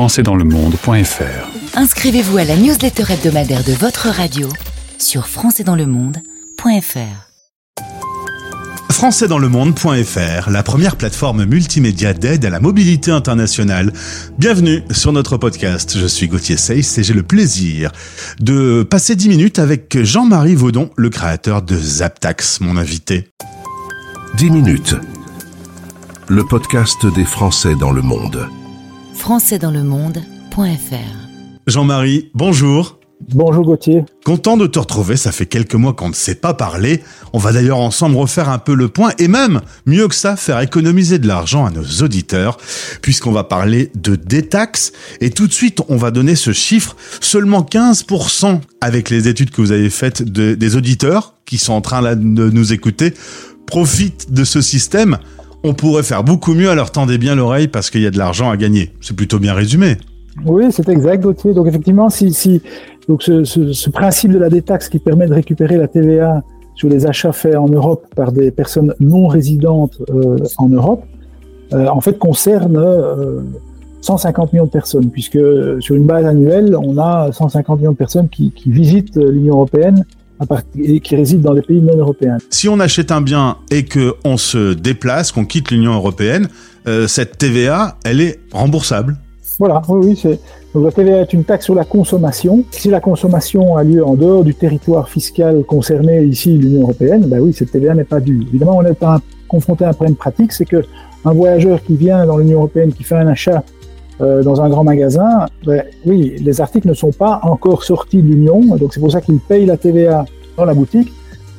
françaisdanslemonde.fr. Inscrivez-vous à la newsletter hebdomadaire de votre radio sur françaisdanslemonde.fr. françaisdanslemonde.fr, la première plateforme multimédia d'aide à la mobilité internationale. Bienvenue sur notre podcast. Je suis Gauthier Seyss et j'ai le plaisir de passer 10 minutes avec Jean-Marie Vaudon, le créateur de Zaptax, mon invité. 10 minutes. Le podcast des Français dans le monde. françaisdanslemonde.fr. Jean-Marie, bonjour. Bonjour Gauthier. Content de te retrouver, ça fait quelques mois qu'on ne s'est pas parlé. On va d'ailleurs ensemble refaire un peu le point et même, mieux que ça, faire économiser de l'argent à nos auditeurs, puisqu'on va parler de détaxe. Et tout de suite, on va donner ce chiffre, seulement 15% avec les études que vous avez faites de- des auditeurs qui sont en train là, de nous écouter, profitent de ce système. On pourrait faire beaucoup mieux, alors tendez bien l'oreille parce qu'il y a de l'argent à gagner. C'est plutôt bien résumé. Oui, c'est exact. Donc effectivement, si, donc ce, principe de la détaxe qui permet de récupérer la TVA sur les achats faits en Europe par des personnes non résidentes euh, en Europe, euh, en fait concerne euh, 150 millions de personnes, puisque euh, sur une base annuelle, on a 150 millions de personnes qui, visitent euh, l'Union européenne et qui résident dans des pays non européens. Si on achète un bien et que on se déplace, qu'on quitte l'Union européenne, euh, cette TVA, elle est remboursable. Voilà, oui, oui. Donc la TVA est une taxe sur la consommation. Si la consommation a lieu en dehors du territoire fiscal concerné, ici l'Union européenne, ben oui, cette TVA n'est pas due. Évidemment, on est un- confronté à un problème pratique, c'est que un voyageur qui vient dans l'Union européenne, qui fait un achat euh, dans un grand magasin, ben oui, les articles ne sont pas encore sortis de l'Union, donc c'est pour ça qu'il paye la TVA dans la boutique,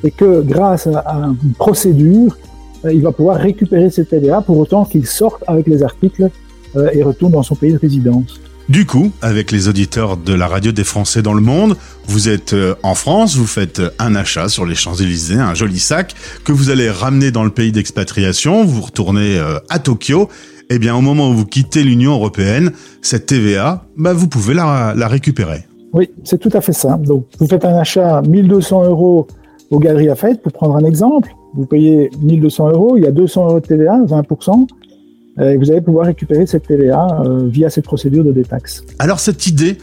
et que grâce à, une procédure, euh, il va pouvoir récupérer cette TVA pour autant qu'il sorte avec les articles euh, et retourne dans son pays de résidence. Du coup, avec les auditeurs de la radio des Français dans le monde, vous êtes en France, vous faites un achat sur les Champs-Élysées, un joli sac que vous allez ramener dans le pays d'expatriation, vous retournez à Tokyo. Eh bien, au moment où vous quittez l'Union européenne, cette TVA, bah, vous pouvez la, la récupérer. Oui, c'est tout à fait ça. Donc, vous faites un achat 1200 euros aux Galeries Lafayette, pour prendre un exemple. Vous payez 1200 euros, il y a 200 euros de TVA, 20%, euh, et vous allez pouvoir récupérer cette TVA euh, via cette procédure de détaxe. Alors cette idée,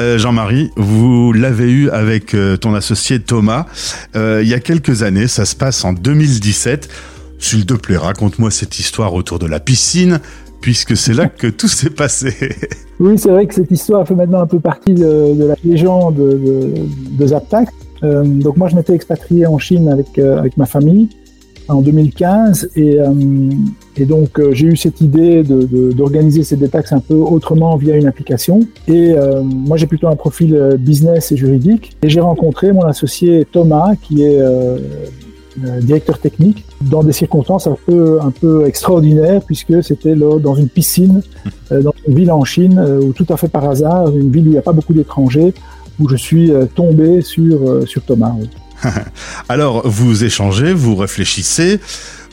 euh, Jean-Marie, vous l'avez eue avec euh, ton associé Thomas il y a quelques années, ça se passe en 2017. S'il te plaît, raconte-moi cette histoire autour de la piscine, puisque c'est là que tout s'est passé. Oui, c'est vrai que cette histoire fait maintenant un peu partie de, la légende de, de, de. Euh, donc moi, je m'étais expatrié en Chine avec, euh, ma famille en 2015 et, euh, et donc j'ai eu cette idée d'organiser ces détaxes un peu autrement via une application. Et moi, j'ai plutôt un profil business et juridique. Et j'ai rencontré mon associé Thomas, qui est directeur technique, dans des circonstances un peu, un peu extraordinaires, puisque c'était dans une piscine euh, dans une ville en Chine, euh, où tout à fait par hasard, une ville où il n'y a pas beaucoup d'étrangers, où je suis euh, tombé sur, euh, sur Thomas. oui. Alors, vous échangez, vous réfléchissez,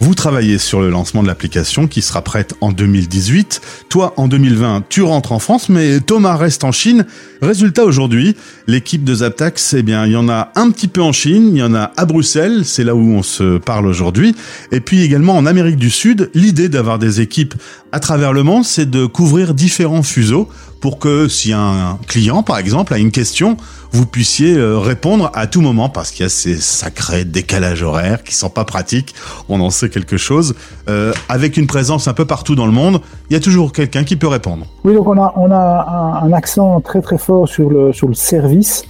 vous travaillez sur le lancement de l'application qui sera prête en 2018. Toi, en 2020, tu rentres en France, mais Thomas reste en Chine. Résultat aujourd'hui, l'équipe de Zaptax, eh bien, il y en a un petit peu en Chine, il y en a à Bruxelles, c'est là où on se parle aujourd'hui, et puis également en Amérique du Sud. L'idée d'avoir des équipes à travers le monde, c'est de couvrir différents fuseaux pour que si un client, par exemple, a une question, vous puissiez euh, répondre à tout moment parce qu'il y a ces sacrés décalages horaires qui sont pas pratiques. On en sait quelque chose. Euh, avec une présence un peu partout dans le monde, il y a toujours quelqu'un qui peut répondre. Oui, donc on a, on a un, accent très très fort sur le, sur le service.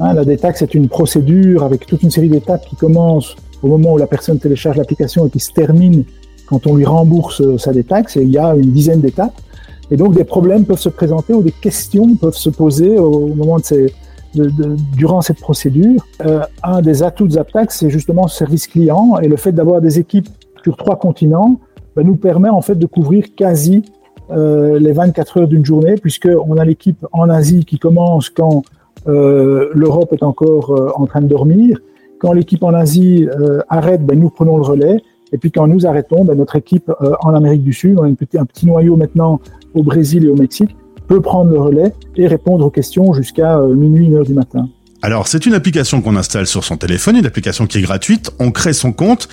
Hein, la détaxe est une procédure avec toute une série d'étapes qui commencent au moment où la personne télécharge l'application et qui se termine quand on lui rembourse euh, sa détaxe. Et il y a une dizaine d'étapes. Et donc des problèmes peuvent se présenter ou des questions peuvent se poser au moment de ces, de, de, durant cette procédure. Euh, un des atouts de Zaptax, c'est justement ce service client et le fait d'avoir des équipes sur trois continents ben, nous permet en fait de couvrir quasi euh, les 24 heures d'une journée, puisqu'on a l'équipe en Asie qui commence quand euh, l'Europe est encore euh, en train de dormir. Quand l'équipe en Asie euh, arrête, ben, nous prenons le relais. Et puis quand nous arrêtons, ben, notre équipe euh, en Amérique du Sud, on a un petit noyau maintenant au Brésil et au Mexique, peut prendre le relais et répondre aux questions jusqu'à euh, minuit, une heure du matin. Alors, c'est une application qu'on installe sur son téléphone, une application qui est gratuite. On crée son compte.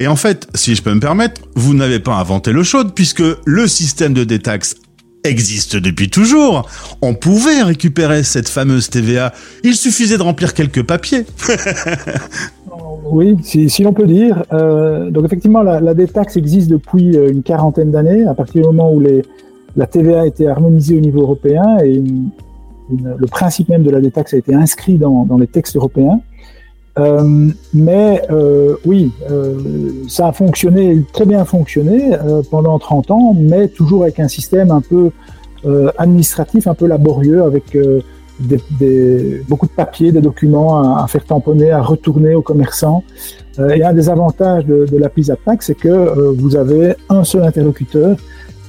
Et en fait, si je peux me permettre, vous n'avez pas inventé l'eau chaude puisque le système de détaxe existe depuis toujours. On pouvait récupérer cette fameuse TVA. Il suffisait de remplir quelques papiers. oui, si, si l'on peut dire. Euh, donc effectivement, la, la détaxe existe depuis euh, une quarantaine d'années, à partir du moment où les, la TVA a été harmonisée au niveau européen et une, une, le principe même de la détaxe a été inscrit dans, dans les textes européens. Euh, mais euh, oui, euh, ça a fonctionné, très bien fonctionné euh, pendant 30 ans, mais toujours avec un système un peu euh, administratif, un peu laborieux, avec des, des, beaucoup de papiers, des documents à, à, faire tamponner, à retourner aux commerçants. et un des avantages de, de l'appli ZapTax, c'est que vous avez un seul interlocuteur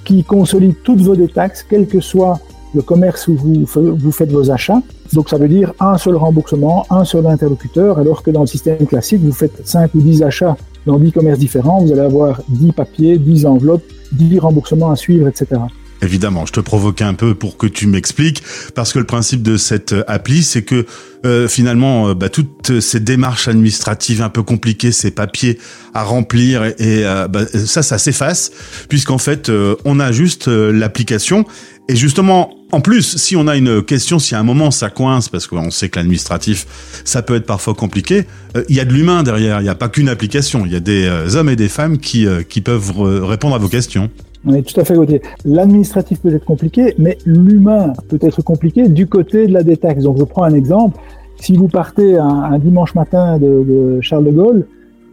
qui consolide toutes vos détaxes, quel que soit le commerce où vous, vous faites vos achats. Donc ça veut dire un seul remboursement, un seul interlocuteur, alors que dans le système classique, vous faites 5 ou 10 achats dans 10 commerces différents, vous allez avoir 10 papiers, 10 enveloppes, 10 remboursements à suivre, etc. Évidemment, je te provoque un peu pour que tu m'expliques, parce que le principe de cette appli, c'est que euh, finalement, euh, bah, toutes ces démarches administratives un peu compliquées, ces papiers à remplir, et, euh, bah, ça, ça s'efface, puisqu'en fait, euh, on a juste euh, l'application. Et justement, en plus, si on a une question, si à un moment ça coince, parce qu'on sait que l'administratif, ça peut être parfois compliqué, il y a de l'humain derrière, il n'y a pas qu'une application, il y a des hommes et des femmes qui, qui peuvent répondre à vos questions. Oui, tout à fait, Gauthier. L'administratif peut être compliqué, mais l'humain peut être compliqué du côté de la détaxe. Donc, je prends un exemple. Si vous partez un, un dimanche matin de, de, Charles de Gaulle,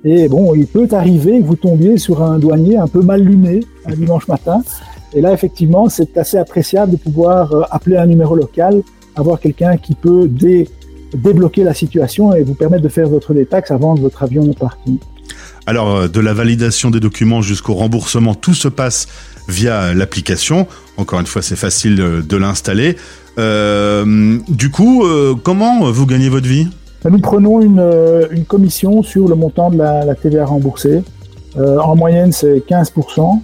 et bon, il peut arriver que vous tombiez sur un douanier un peu mal luné un dimanche matin. Et là, effectivement, c'est assez appréciable de pouvoir euh, appeler un numéro local, avoir quelqu'un qui peut dé, débloquer la situation et vous permettre de faire votre détaxe avant que votre avion ne parte. Alors, euh, de la validation des documents jusqu'au remboursement, tout se passe via l'application. Encore une fois, c'est facile de l'installer. Euh, du coup, euh, comment vous gagnez votre vie? Nous prenons une, euh, commission sur le montant de la, la TVA remboursée. Euh, en moyenne, c'est 15%,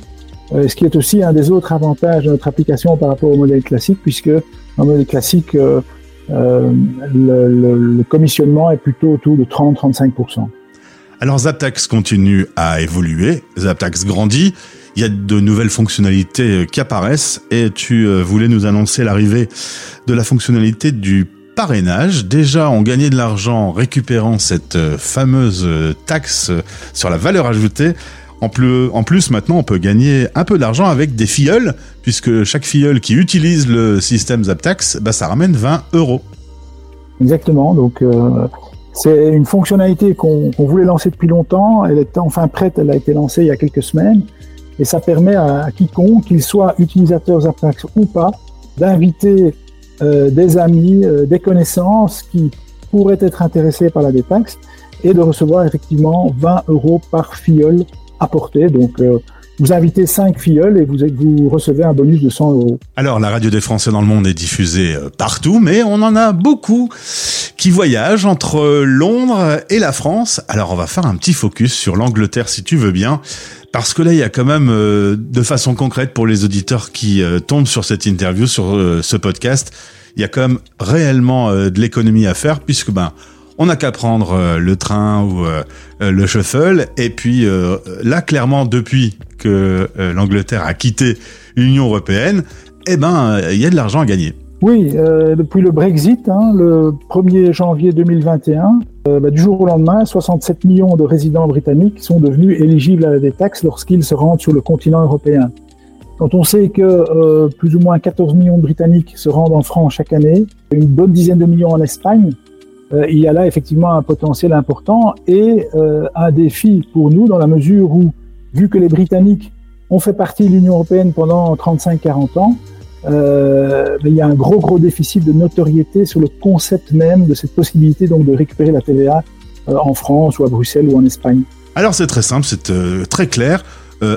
euh, ce qui est aussi un des autres avantages de notre application par rapport au modèle classique, puisque dans le modèle classique, le, le, le commissionnement est plutôt autour de 30-35%. Alors Zaptax continue à évoluer, Zaptax grandit, il y a de nouvelles fonctionnalités qui apparaissent et tu voulais nous annoncer l'arrivée de la fonctionnalité du parrainage. Déjà, on gagnait de l'argent en récupérant cette fameuse taxe sur la valeur ajoutée. En plus, en plus, maintenant, on peut gagner un peu d'argent avec des filleuls, puisque chaque filleul qui utilise le système Zaptax, bah, ça ramène 20 euros. Exactement. Donc, euh, c'est une fonctionnalité qu'on qu voulait lancer depuis longtemps. Elle est enfin prête. Elle a été lancée il y a quelques semaines. Et ça permet à, à quiconque, qu'il soit utilisateur Zaptax ou pas, d'inviter euh, des amis, euh, des connaissances qui pourraient être intéressés par la détaxe et de recevoir effectivement 20 euros par filleul apporté. Donc, euh, vous invitez 5 filleuls et vous, recevez un bonus de 100 euros. Alors, la radio des Français dans le monde est diffusée euh, partout, mais on en a beaucoup qui voyagent entre Londres et la France. Alors, on va faire un petit focus sur l'Angleterre, si tu veux bien. Parce que là, il y a quand même, euh, de façon concrète, pour les auditeurs qui euh, tombent sur cette interview, sur euh, ce podcast, il y a quand même réellement euh, de l'économie à faire, puisque ben, on n'a qu'à prendre euh, le train ou euh, le shuffle. Et puis là, clairement, depuis que l'Angleterre a quitté l'Union européenne, eh ben, il y a de l'argent à gagner. Oui, euh, depuis le Brexit, hein, le 1er janvier 2021, euh, bah, du jour au lendemain, 67 millions de résidents britanniques sont devenus éligibles à la détaxe lorsqu'ils se rendent sur le continent européen. Quand on sait que euh, plus ou moins 14 millions de Britanniques se rendent en France chaque année, une bonne dizaine de millions en Espagne, euh, il y a là effectivement un potentiel important et euh, un défi pour nous dans la mesure où, vu que les Britanniques ont fait partie de l'Union européenne pendant 35-40 ans, euh, il y a un gros gros déficit de notoriété sur le concept même de cette possibilité donc de récupérer la TVA en France ou à Bruxelles ou en Espagne. Alors c'est très simple, c'est très clair.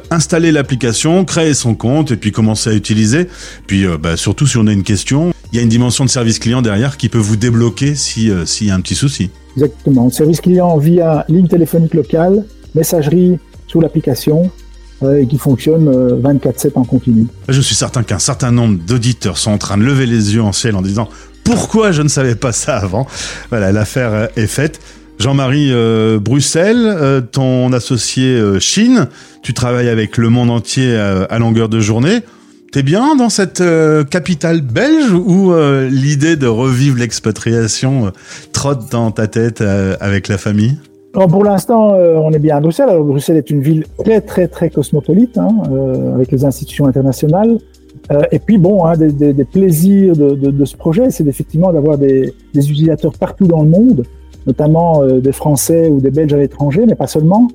Installer l'application, créer son compte et puis commencer à utiliser. Puis bah, surtout si on a une question, il y a une dimension de service client derrière qui peut vous débloquer si euh, s'il y a un petit souci. Exactement, service client via ligne téléphonique locale, messagerie sous l'application, euh, et qui fonctionne 24/7 en continu. Je suis certain qu'un certain nombre d'auditeurs sont en train de lever les yeux en ciel en disant pourquoi je ne savais pas ça avant? Voilà, l'affaire est faite. Jean-Marie euh, Bruxelles, euh, ton associé euh, Chine, tu travailles avec le monde entier à longueur de journée. T'es bien dans cette euh, capitale belge ou euh, l'idée de revivre l'expatriation euh, trotte dans ta tête avec la famille? Pour l'instant, on est bien à Bruxelles. Bruxelles est une ville très, très, très cosmopolite, hein, avec les institutions internationales. et puis, bon, hein, des, plaisirs de, ce projet, c'est effectivement d'avoir des, utilisateurs partout dans le monde, notamment des Français ou des Belges à l'étranger, mais pas seulement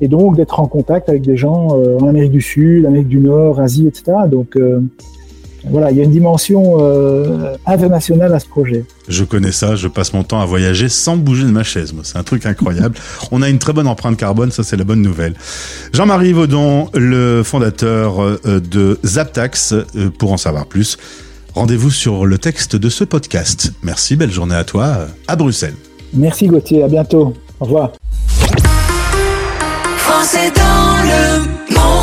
et donc d'être en contact avec des gens euh, en Amérique du Sud, Amérique du Nord, Asie, etc. Donc euh, voilà, il y a une dimension euh, internationale à ce projet. Je connais ça, je passe mon temps à voyager sans bouger de ma chaise. C'est un truc incroyable. On a une très bonne empreinte carbone, ça c'est la bonne nouvelle. Jean-Marie Vaudon, le fondateur de Zaptax, pour en savoir plus, rendez-vous sur le texte de ce podcast. Merci, belle journée à toi, à Bruxelles. Merci Gauthier, à bientôt. Au revoir. C'est dans le monde.